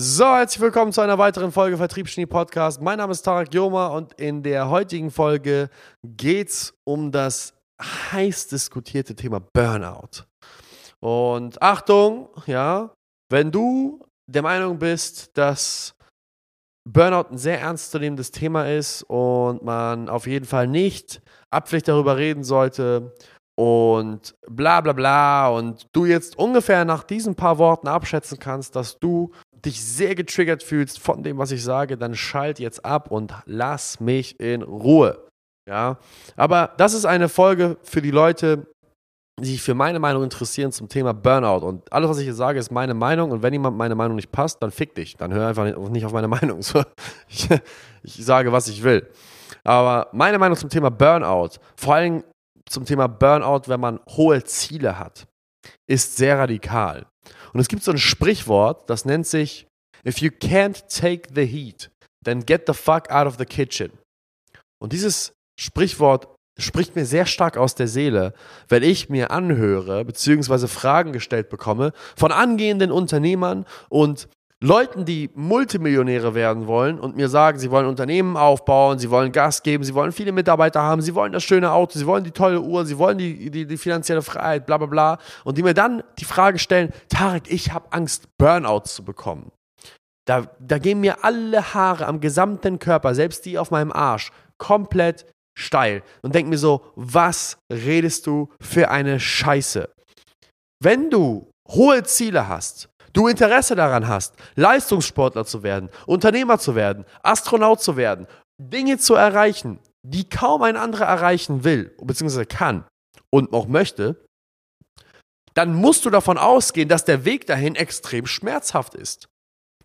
So, herzlich willkommen zu einer weiteren Folge Vertriebsgenie Podcast. Mein Name ist Tarek Joma und in der heutigen Folge geht es um das heiß diskutierte Thema Burnout. Und Achtung, ja, wenn du der Meinung bist, dass Burnout ein sehr ernstzunehmendes Thema ist und man auf jeden Fall nicht abpflicht darüber reden sollte und bla bla bla und du jetzt ungefähr nach diesen paar Worten abschätzen kannst, dass du dich sehr getriggert fühlst von dem, was ich sage, dann schalt jetzt ab und lass mich in Ruhe. Ja, aber das ist eine Folge für die Leute, die sich für meine Meinung interessieren zum Thema Burnout. Und alles, was ich hier sage, ist meine Meinung. Und wenn jemand meine Meinung nicht passt, dann fick dich. Dann hör einfach nicht auf meine Meinung. Ich, ich sage, was ich will. Aber meine Meinung zum Thema Burnout, vor allem zum Thema Burnout, wenn man hohe Ziele hat, ist sehr radikal. Und es gibt so ein Sprichwort, das nennt sich, if you can't take the heat, then get the fuck out of the kitchen. Und dieses Sprichwort spricht mir sehr stark aus der Seele, wenn ich mir anhöre, beziehungsweise Fragen gestellt bekomme von angehenden Unternehmern und Leuten, die Multimillionäre werden wollen und mir sagen, sie wollen Unternehmen aufbauen, sie wollen Gas geben, sie wollen viele Mitarbeiter haben, sie wollen das schöne Auto, sie wollen die tolle Uhr, sie wollen die, die, die finanzielle Freiheit, bla bla bla. Und die mir dann die Frage stellen, Tarek, ich habe Angst, Burnouts zu bekommen. Da, da gehen mir alle Haare am gesamten Körper, selbst die auf meinem Arsch, komplett steil. Und denk mir so, was redest du für eine Scheiße? Wenn du hohe Ziele hast, du Interesse daran hast, Leistungssportler zu werden, Unternehmer zu werden, Astronaut zu werden, Dinge zu erreichen, die kaum ein anderer erreichen will, bzw. kann und auch möchte, dann musst du davon ausgehen, dass der Weg dahin extrem schmerzhaft ist.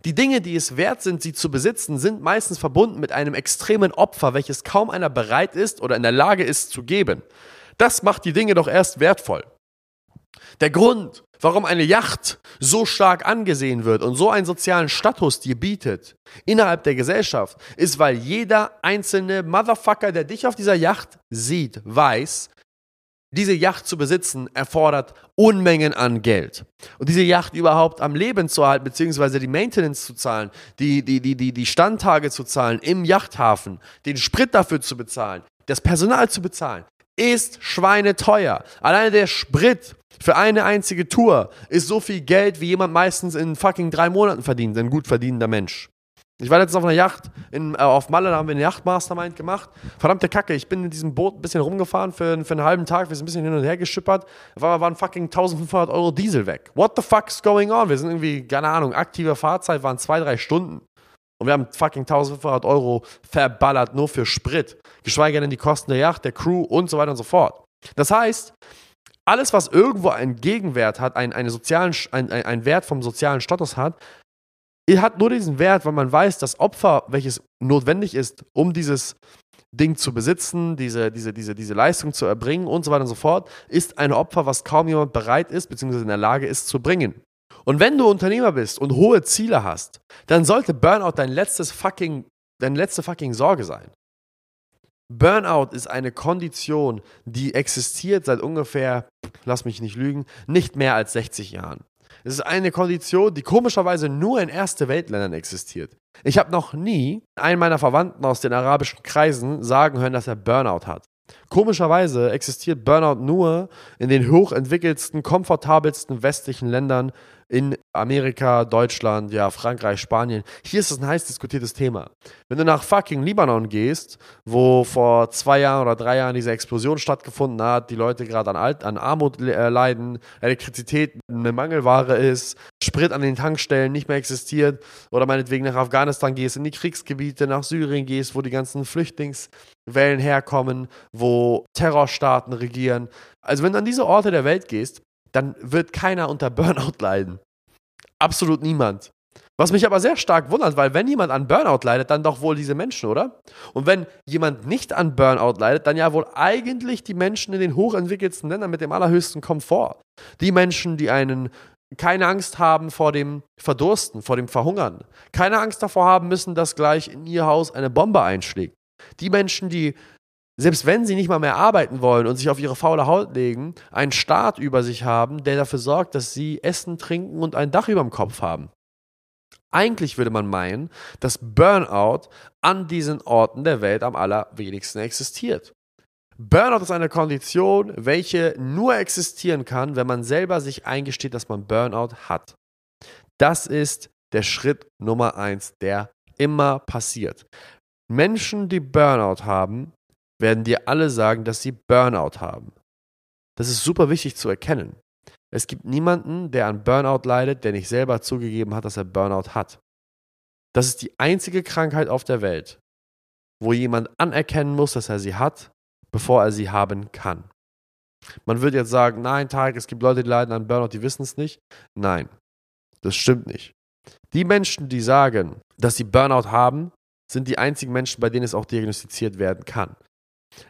Die Dinge, die es wert sind, sie zu besitzen, sind meistens verbunden mit einem extremen Opfer, welches kaum einer bereit ist oder in der Lage ist zu geben. Das macht die Dinge doch erst wertvoll. Der Grund, warum eine Yacht so stark angesehen wird und so einen sozialen Status dir bietet innerhalb der Gesellschaft, ist, weil jeder einzelne Motherfucker, der dich auf dieser Yacht sieht, weiß, diese Yacht zu besitzen erfordert Unmengen an Geld. Und diese Yacht überhaupt am Leben zu halten, beziehungsweise die Maintenance zu zahlen, die, die, die, die, die Standtage zu zahlen im Yachthafen, den Sprit dafür zu bezahlen, das Personal zu bezahlen, ist schweineteuer. Alleine der Sprit für eine einzige Tour ist so viel Geld, wie jemand meistens in fucking drei Monaten verdient, ein gut verdienender Mensch. Ich war letztens auf einer Yacht in, äh, auf Malle, da haben wir eine Yachtmastermind gemacht. Verdammte Kacke, ich bin in diesem Boot ein bisschen rumgefahren für, für einen halben Tag, wir sind ein bisschen hin und her geschippert. Auf einmal waren fucking 1500 Euro Diesel weg. What the fuck is going on? Wir sind irgendwie, keine Ahnung, aktive Fahrzeit waren zwei, drei Stunden. Und wir haben fucking 1500 Euro verballert nur für Sprit. Geschweige denn die Kosten der Yacht, der Crew und so weiter und so fort. Das heißt, alles, was irgendwo einen Gegenwert hat, einen, einen sozialen, ein, ein Wert vom sozialen Status hat, hat nur diesen Wert, weil man weiß, das Opfer, welches notwendig ist, um dieses Ding zu besitzen, diese, diese, diese, diese Leistung zu erbringen und so weiter und so fort, ist ein Opfer, was kaum jemand bereit ist, beziehungsweise in der Lage ist zu bringen. Und wenn du Unternehmer bist und hohe Ziele hast, dann sollte Burnout dein letztes fucking, deine letzte fucking Sorge sein. Burnout ist eine Kondition, die existiert seit ungefähr, lass mich nicht lügen, nicht mehr als 60 Jahren. Es ist eine Kondition, die komischerweise nur in erste Weltländern existiert. Ich habe noch nie einen meiner Verwandten aus den arabischen Kreisen sagen hören, dass er Burnout hat. Komischerweise existiert Burnout nur in den hochentwickelsten, komfortabelsten westlichen Ländern in Amerika, Deutschland, ja, Frankreich, Spanien. Hier ist es ein heiß diskutiertes Thema. Wenn du nach fucking Libanon gehst, wo vor zwei Jahren oder drei Jahren diese Explosion stattgefunden hat, die Leute gerade an, an Armut äh, leiden, Elektrizität eine Mangelware ist, Sprit an den Tankstellen nicht mehr existiert, oder meinetwegen nach Afghanistan gehst, in die Kriegsgebiete, nach Syrien gehst, wo die ganzen Flüchtlingswellen herkommen, wo Terrorstaaten regieren. Also wenn du an diese Orte der Welt gehst, dann wird keiner unter Burnout leiden. Absolut niemand. Was mich aber sehr stark wundert, weil wenn jemand an Burnout leidet, dann doch wohl diese Menschen, oder? Und wenn jemand nicht an Burnout leidet, dann ja wohl eigentlich die Menschen in den hochentwickelten Ländern mit dem allerhöchsten Komfort. Die Menschen, die einen keine Angst haben vor dem Verdursten, vor dem Verhungern. Keine Angst davor haben müssen, dass gleich in ihr Haus eine Bombe einschlägt. Die Menschen, die selbst wenn sie nicht mal mehr arbeiten wollen und sich auf ihre faule Haut legen, einen Staat über sich haben, der dafür sorgt, dass sie essen, trinken und ein Dach über dem Kopf haben. Eigentlich würde man meinen, dass Burnout an diesen Orten der Welt am allerwenigsten existiert. Burnout ist eine Kondition, welche nur existieren kann, wenn man selber sich eingesteht, dass man Burnout hat. Das ist der Schritt Nummer eins, der immer passiert. Menschen, die Burnout haben, werden dir alle sagen, dass sie Burnout haben. Das ist super wichtig zu erkennen. Es gibt niemanden, der an Burnout leidet, der nicht selber zugegeben hat, dass er Burnout hat. Das ist die einzige Krankheit auf der Welt, wo jemand anerkennen muss, dass er sie hat, bevor er sie haben kann. Man wird jetzt sagen, nein, Tarek, es gibt Leute, die leiden an Burnout, die wissen es nicht. Nein, das stimmt nicht. Die Menschen, die sagen, dass sie Burnout haben, sind die einzigen Menschen, bei denen es auch diagnostiziert werden kann.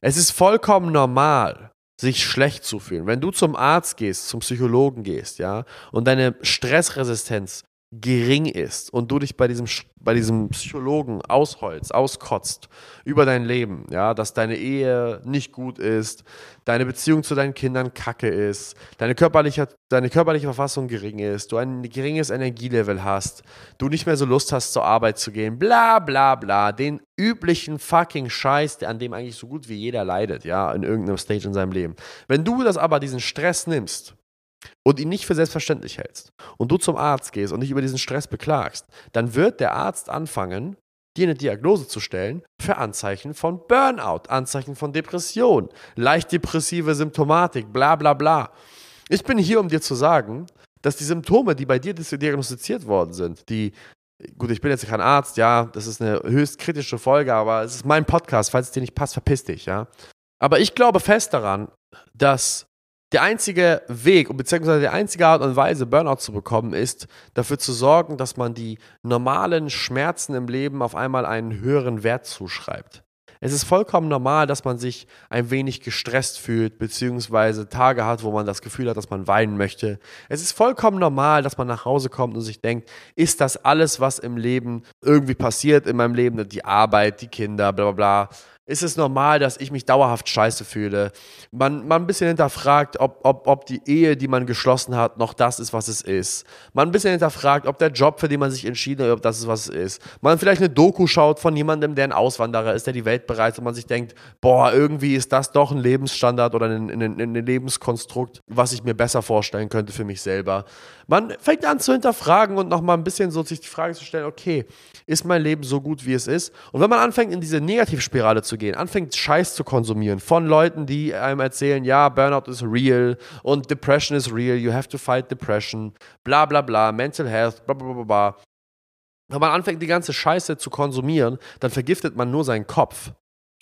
Es ist vollkommen normal, sich schlecht zu fühlen. Wenn du zum Arzt gehst, zum Psychologen gehst, ja, und deine Stressresistenz gering ist und du dich bei diesem, bei diesem Psychologen ausholst, auskotzt über dein Leben, ja, dass deine Ehe nicht gut ist, deine Beziehung zu deinen Kindern kacke ist, deine körperliche, deine körperliche Verfassung gering ist, du ein geringes Energielevel hast, du nicht mehr so Lust hast, zur Arbeit zu gehen, bla bla bla, den üblichen fucking Scheiß, an dem eigentlich so gut wie jeder leidet, ja, in irgendeinem Stage in seinem Leben. Wenn du das aber, diesen Stress nimmst, und ihn nicht für selbstverständlich hältst und du zum Arzt gehst und dich über diesen Stress beklagst, dann wird der Arzt anfangen, dir eine Diagnose zu stellen für Anzeichen von Burnout, Anzeichen von Depression, leicht depressive Symptomatik, bla bla bla. Ich bin hier, um dir zu sagen, dass die Symptome, die bei dir diagnostiziert worden sind, die, gut, ich bin jetzt kein Arzt, ja, das ist eine höchst kritische Folge, aber es ist mein Podcast, falls es dir nicht passt, verpiss dich, ja. Aber ich glaube fest daran, dass der einzige Weg, beziehungsweise die einzige Art und Weise, Burnout zu bekommen, ist, dafür zu sorgen, dass man die normalen Schmerzen im Leben auf einmal einen höheren Wert zuschreibt. Es ist vollkommen normal, dass man sich ein wenig gestresst fühlt, beziehungsweise Tage hat, wo man das Gefühl hat, dass man weinen möchte. Es ist vollkommen normal, dass man nach Hause kommt und sich denkt, ist das alles, was im Leben irgendwie passiert in meinem Leben, die Arbeit, die Kinder, bla bla bla, ist es normal, dass ich mich dauerhaft scheiße fühle. Man, man ein bisschen hinterfragt, ob, ob, ob die Ehe, die man geschlossen hat, noch das ist, was es ist. Man ein bisschen hinterfragt, ob der Job, für den man sich entschieden hat, ob das ist, was es ist. Man vielleicht eine Doku schaut von jemandem, der ein Auswanderer ist, der die Welt bereist und man sich denkt, boah, irgendwie ist das doch ein Lebensstandard oder ein, ein, ein Lebenskonstrukt, was ich mir besser vorstellen könnte für mich selber. Man fängt an zu hinterfragen und nochmal ein bisschen so sich die Frage zu stellen, okay, ist mein Leben so gut, wie es ist? Und wenn man anfängt, in diese Negativspirale zu gehen, anfängt, Scheiß zu konsumieren von Leuten, die einem erzählen, ja, Burnout is real und Depression is real, you have to fight depression, bla bla bla, Mental Health, bla bla bla bla. Wenn man anfängt, die ganze Scheiße zu konsumieren, dann vergiftet man nur seinen Kopf.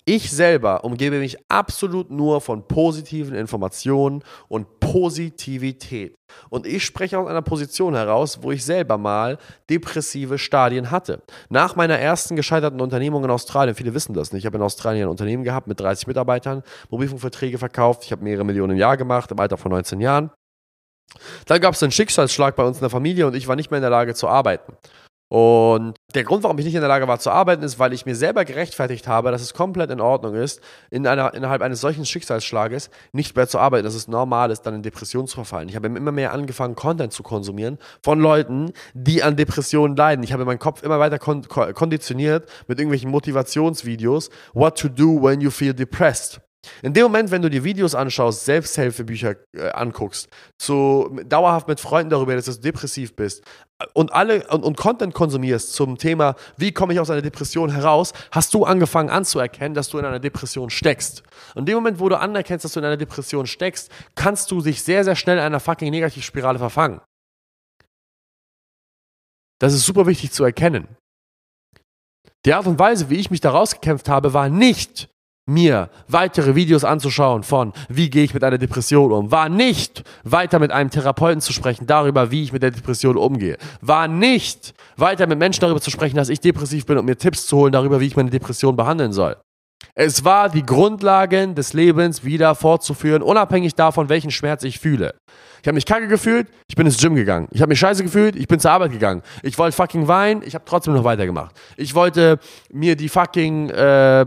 Ich selber umgebe mich absolut nur von positiven Informationen und Positivität. Und ich spreche aus einer Position heraus, wo ich selber mal depressive Stadien hatte. Nach meiner ersten gescheiterten Unternehmung in Australien, viele wissen das nicht, ich habe in Australien ein Unternehmen gehabt mit 30 Mitarbeitern, Mobilfunkverträge verkauft, ich habe mehrere Millionen im Jahr gemacht, im Alter von 19 Jahren. Dann gab es einen Schicksalsschlag bei uns in der Familie und ich war nicht mehr in der Lage zu arbeiten. Und der Grund, warum ich nicht in der Lage war zu arbeiten, ist, weil ich mir selber gerechtfertigt habe, dass es komplett in Ordnung ist, in einer, innerhalb eines solchen Schicksalsschlages nicht mehr zu arbeiten, dass es normal ist, dann in Depressionen zu verfallen. Ich habe immer mehr angefangen, Content zu konsumieren von Leuten, die an Depressionen leiden. Ich habe meinen Kopf immer weiter kon konditioniert mit irgendwelchen Motivationsvideos. What to do when you feel depressed. In dem Moment, wenn du dir Videos anschaust, Selbsthilfebücher äh, anguckst, zu, dauerhaft mit Freunden darüber, dass du depressiv bist äh, und alle und, und Content konsumierst zum Thema, wie komme ich aus einer Depression heraus, hast du angefangen anzuerkennen, dass du in einer Depression steckst. In dem Moment, wo du anerkennst, dass du in einer Depression steckst, kannst du dich sehr, sehr schnell in einer fucking Negativspirale verfangen. Das ist super wichtig zu erkennen. Die Art und Weise, wie ich mich da rausgekämpft habe, war nicht mir weitere Videos anzuschauen von, wie gehe ich mit einer Depression um, war nicht weiter mit einem Therapeuten zu sprechen darüber, wie ich mit der Depression umgehe, war nicht weiter mit Menschen darüber zu sprechen, dass ich depressiv bin und mir Tipps zu holen darüber, wie ich meine Depression behandeln soll. Es war die Grundlagen des Lebens wieder fortzuführen, unabhängig davon, welchen Schmerz ich fühle. Ich habe mich kacke gefühlt, ich bin ins Gym gegangen. Ich habe mich scheiße gefühlt, ich bin zur Arbeit gegangen. Ich wollte fucking weinen, ich habe trotzdem noch weitergemacht. Ich wollte mir die fucking äh,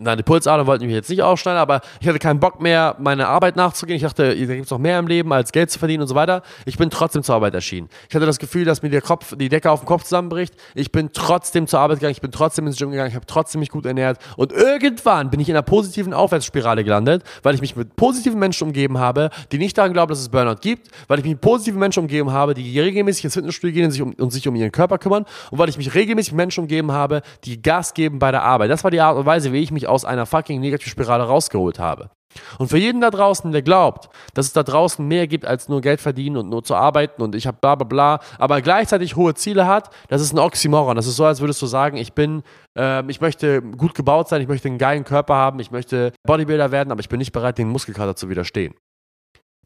Nein, die Pulsader wollten mich jetzt nicht aufschneiden, aber ich hatte keinen Bock mehr, meine Arbeit nachzugehen. Ich dachte, da gibt es noch mehr im Leben, als Geld zu verdienen und so weiter. Ich bin trotzdem zur Arbeit erschienen. Ich hatte das Gefühl, dass mir der Kopf, die Decke auf dem Kopf zusammenbricht. Ich bin trotzdem zur Arbeit gegangen, ich bin trotzdem ins Gym gegangen, ich habe trotzdem mich gut ernährt. Und irgendwann bin ich in einer positiven Aufwärtsspirale gelandet, weil ich mich mit positiven Menschen umgeben habe, die nicht daran glauben, dass es Burnout gibt, weil ich mich mit positiven Menschen umgeben habe, die regelmäßig ins Fitnessstudio gehen und sich um, und sich um ihren Körper kümmern und weil ich mich regelmäßig mit Menschen umgeben habe, die Gas geben bei der Arbeit. Das war die Art und Weise, wie ich mich aus einer fucking Negativspirale rausgeholt habe. Und für jeden da draußen, der glaubt, dass es da draußen mehr gibt als nur Geld verdienen und nur zu arbeiten und ich habe bla bla bla, aber gleichzeitig hohe Ziele hat, das ist ein Oxymoron. Das ist so, als würdest du sagen, ich bin, äh, ich möchte gut gebaut sein, ich möchte einen geilen Körper haben, ich möchte Bodybuilder werden, aber ich bin nicht bereit, den Muskelkater zu widerstehen.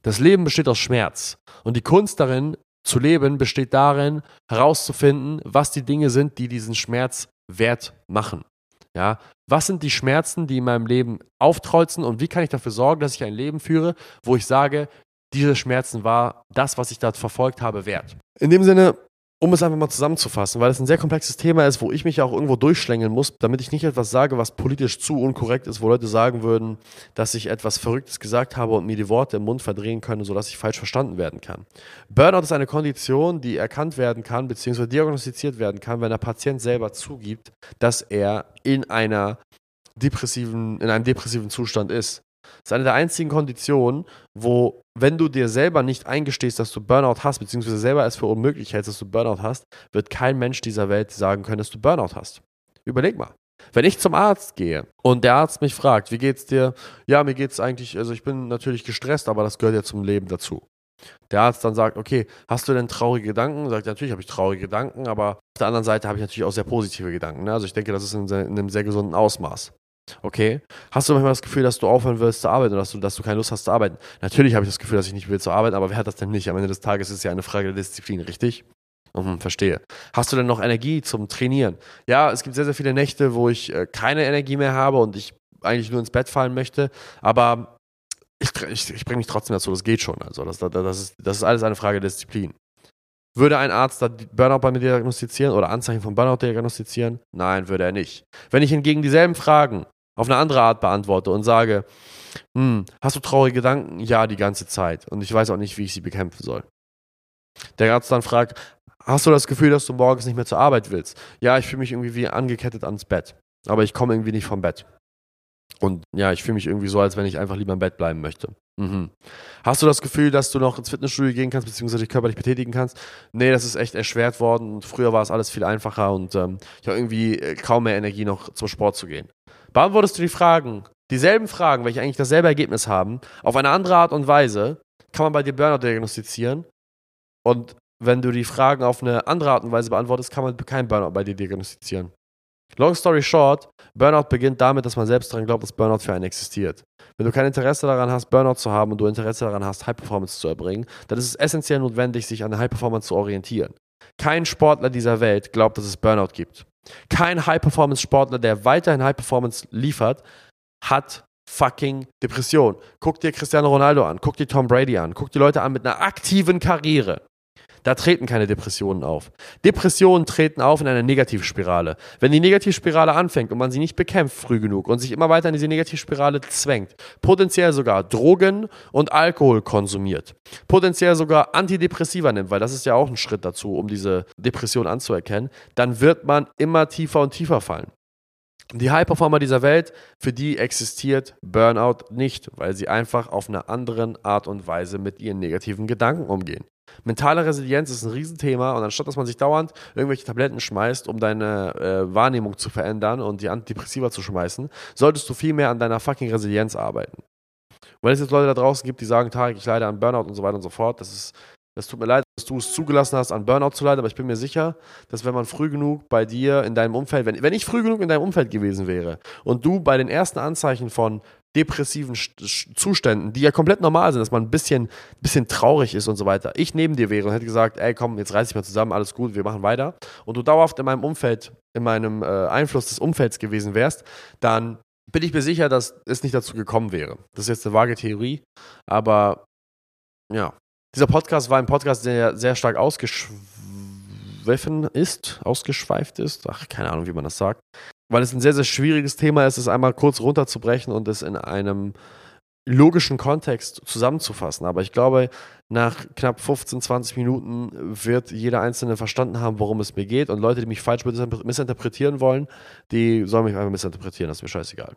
Das Leben besteht aus Schmerz. Und die Kunst darin, zu leben, besteht darin, herauszufinden, was die Dinge sind, die diesen Schmerz wert machen. Ja, was sind die Schmerzen, die in meinem Leben auftrolzen und wie kann ich dafür sorgen, dass ich ein Leben führe, wo ich sage, diese Schmerzen war das, was ich da verfolgt habe, wert. In dem Sinne, um es einfach mal zusammenzufassen, weil es ein sehr komplexes Thema ist, wo ich mich auch irgendwo durchschlängeln muss, damit ich nicht etwas sage, was politisch zu unkorrekt ist, wo Leute sagen würden, dass ich etwas Verrücktes gesagt habe und mir die Worte im Mund verdrehen können, sodass ich falsch verstanden werden kann. Burnout ist eine Kondition, die erkannt werden kann, beziehungsweise diagnostiziert werden kann, wenn der Patient selber zugibt, dass er in einer depressiven, in einem depressiven Zustand ist. Das ist eine der einzigen Konditionen, wo, wenn du dir selber nicht eingestehst, dass du Burnout hast, beziehungsweise selber es für unmöglich hältst, dass du Burnout hast, wird kein Mensch dieser Welt sagen können, dass du Burnout hast. Überleg mal. Wenn ich zum Arzt gehe und der Arzt mich fragt, wie geht's dir? Ja, mir geht's eigentlich, also ich bin natürlich gestresst, aber das gehört ja zum Leben dazu. Der Arzt dann sagt, okay, hast du denn traurige Gedanken? Sagt, natürlich habe ich traurige Gedanken, aber auf der anderen Seite habe ich natürlich auch sehr positive Gedanken. Ne? Also ich denke, das ist in, in einem sehr gesunden Ausmaß. Okay. Hast du manchmal das Gefühl, dass du aufhören willst zu arbeiten oder dass du, dass du keine Lust hast zu arbeiten? Natürlich habe ich das Gefühl, dass ich nicht will zu arbeiten, aber wer hat das denn nicht? Am Ende des Tages ist es ja eine Frage der Disziplin, richtig? Mhm, verstehe. Hast du denn noch Energie zum Trainieren? Ja, es gibt sehr, sehr viele Nächte, wo ich äh, keine Energie mehr habe und ich eigentlich nur ins Bett fallen möchte, aber ich, ich, ich bringe mich trotzdem dazu, das geht schon. Also das, das, ist, das ist alles eine Frage der Disziplin. Würde ein Arzt da Burnout bei mir diagnostizieren oder Anzeichen von Burnout diagnostizieren? Nein, würde er nicht. Wenn ich hingegen dieselben Fragen auf eine andere Art beantworte und sage, hm, hast du traurige Gedanken? Ja, die ganze Zeit. Und ich weiß auch nicht, wie ich sie bekämpfen soll. Der Arzt dann fragt, hast du das Gefühl, dass du morgens nicht mehr zur Arbeit willst? Ja, ich fühle mich irgendwie wie angekettet ans Bett. Aber ich komme irgendwie nicht vom Bett. Und ja, ich fühle mich irgendwie so, als wenn ich einfach lieber im Bett bleiben möchte. Mhm. Hast du das Gefühl, dass du noch ins Fitnessstudio gehen kannst, beziehungsweise dich körperlich betätigen kannst? Nee, das ist echt erschwert worden und früher war es alles viel einfacher und ähm, ich habe irgendwie äh, kaum mehr Energie, noch zum Sport zu gehen. Beantwortest du die Fragen, dieselben Fragen, welche eigentlich dasselbe Ergebnis haben, auf eine andere Art und Weise, kann man bei dir Burnout diagnostizieren. Und wenn du die Fragen auf eine andere Art und Weise beantwortest, kann man kein Burnout bei dir diagnostizieren. Long story short, Burnout beginnt damit, dass man selbst daran glaubt, dass Burnout für einen existiert. Wenn du kein Interesse daran hast, Burnout zu haben und du Interesse daran hast, High Performance zu erbringen, dann ist es essentiell notwendig, sich an High Performance zu orientieren. Kein Sportler dieser Welt glaubt, dass es Burnout gibt. Kein High-Performance-Sportler, der weiterhin High-Performance liefert, hat fucking Depression. Guck dir Cristiano Ronaldo an, guck dir Tom Brady an, guck dir Leute an mit einer aktiven Karriere. Da treten keine Depressionen auf. Depressionen treten auf in einer Negativspirale. Wenn die Negativspirale anfängt und man sie nicht bekämpft früh genug und sich immer weiter in diese Negativspirale zwängt, potenziell sogar Drogen und Alkohol konsumiert, potenziell sogar Antidepressiva nimmt, weil das ist ja auch ein Schritt dazu, um diese Depression anzuerkennen, dann wird man immer tiefer und tiefer fallen. Die High-Performer dieser Welt, für die existiert Burnout nicht, weil sie einfach auf eine andere Art und Weise mit ihren negativen Gedanken umgehen. Mentale Resilienz ist ein Riesenthema und anstatt dass man sich dauernd irgendwelche Tabletten schmeißt, um deine äh, Wahrnehmung zu verändern und die Antidepressiva zu schmeißen, solltest du viel mehr an deiner fucking Resilienz arbeiten. Weil es jetzt Leute da draußen gibt, die sagen, Tarek, ich leide an Burnout und so weiter und so fort, das ist es tut mir leid, dass du es zugelassen hast, an Burnout zu leiden, aber ich bin mir sicher, dass wenn man früh genug bei dir in deinem Umfeld, wenn, wenn ich früh genug in deinem Umfeld gewesen wäre und du bei den ersten Anzeichen von depressiven Zuständen, die ja komplett normal sind, dass man ein bisschen, bisschen traurig ist und so weiter, ich neben dir wäre und hätte gesagt, ey komm, jetzt reiß dich mal zusammen, alles gut, wir machen weiter und du dauerhaft in meinem Umfeld, in meinem äh, Einfluss des Umfelds gewesen wärst, dann bin ich mir sicher, dass es nicht dazu gekommen wäre. Das ist jetzt eine vage Theorie, aber ja. Dieser Podcast war ein Podcast, der sehr stark ausgeschwiffen ist, ausgeschweift ist, ach, keine Ahnung, wie man das sagt. Weil es ein sehr, sehr schwieriges Thema ist, es einmal kurz runterzubrechen und es in einem logischen Kontext zusammenzufassen. Aber ich glaube, nach knapp 15, 20 Minuten wird jeder Einzelne verstanden haben, worum es mir geht. Und Leute, die mich falsch missinterpretieren wollen, die sollen mich einfach missinterpretieren. Das ist mir scheißegal.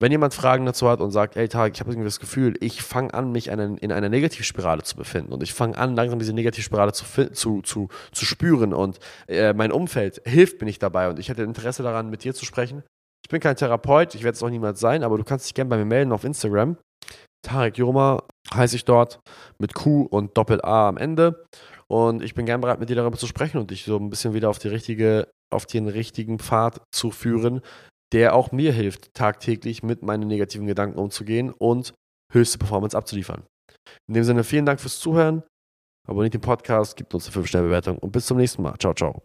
Wenn jemand Fragen dazu hat und sagt, ey Tag, ich habe irgendwie das Gefühl, ich fange an, mich in, in einer Negativspirale zu befinden und ich fange an, langsam diese Negativspirale zu, zu, zu, zu spüren und äh, mein Umfeld hilft mir nicht dabei und ich hätte Interesse daran, mit dir zu sprechen. Ich bin kein Therapeut, ich werde es auch niemals sein, aber du kannst dich gerne bei mir melden auf Instagram. Tarek Joma heiße ich dort mit Q und Doppel-A am Ende. Und ich bin gern bereit, mit dir darüber zu sprechen und dich so ein bisschen wieder auf die richtige, auf den richtigen Pfad zu führen, der auch mir hilft, tagtäglich mit meinen negativen Gedanken umzugehen und höchste Performance abzuliefern. In dem Sinne, vielen Dank fürs Zuhören. Abonniert den Podcast, gibt uns eine 5-Sterne-Bewertung und bis zum nächsten Mal. Ciao, ciao.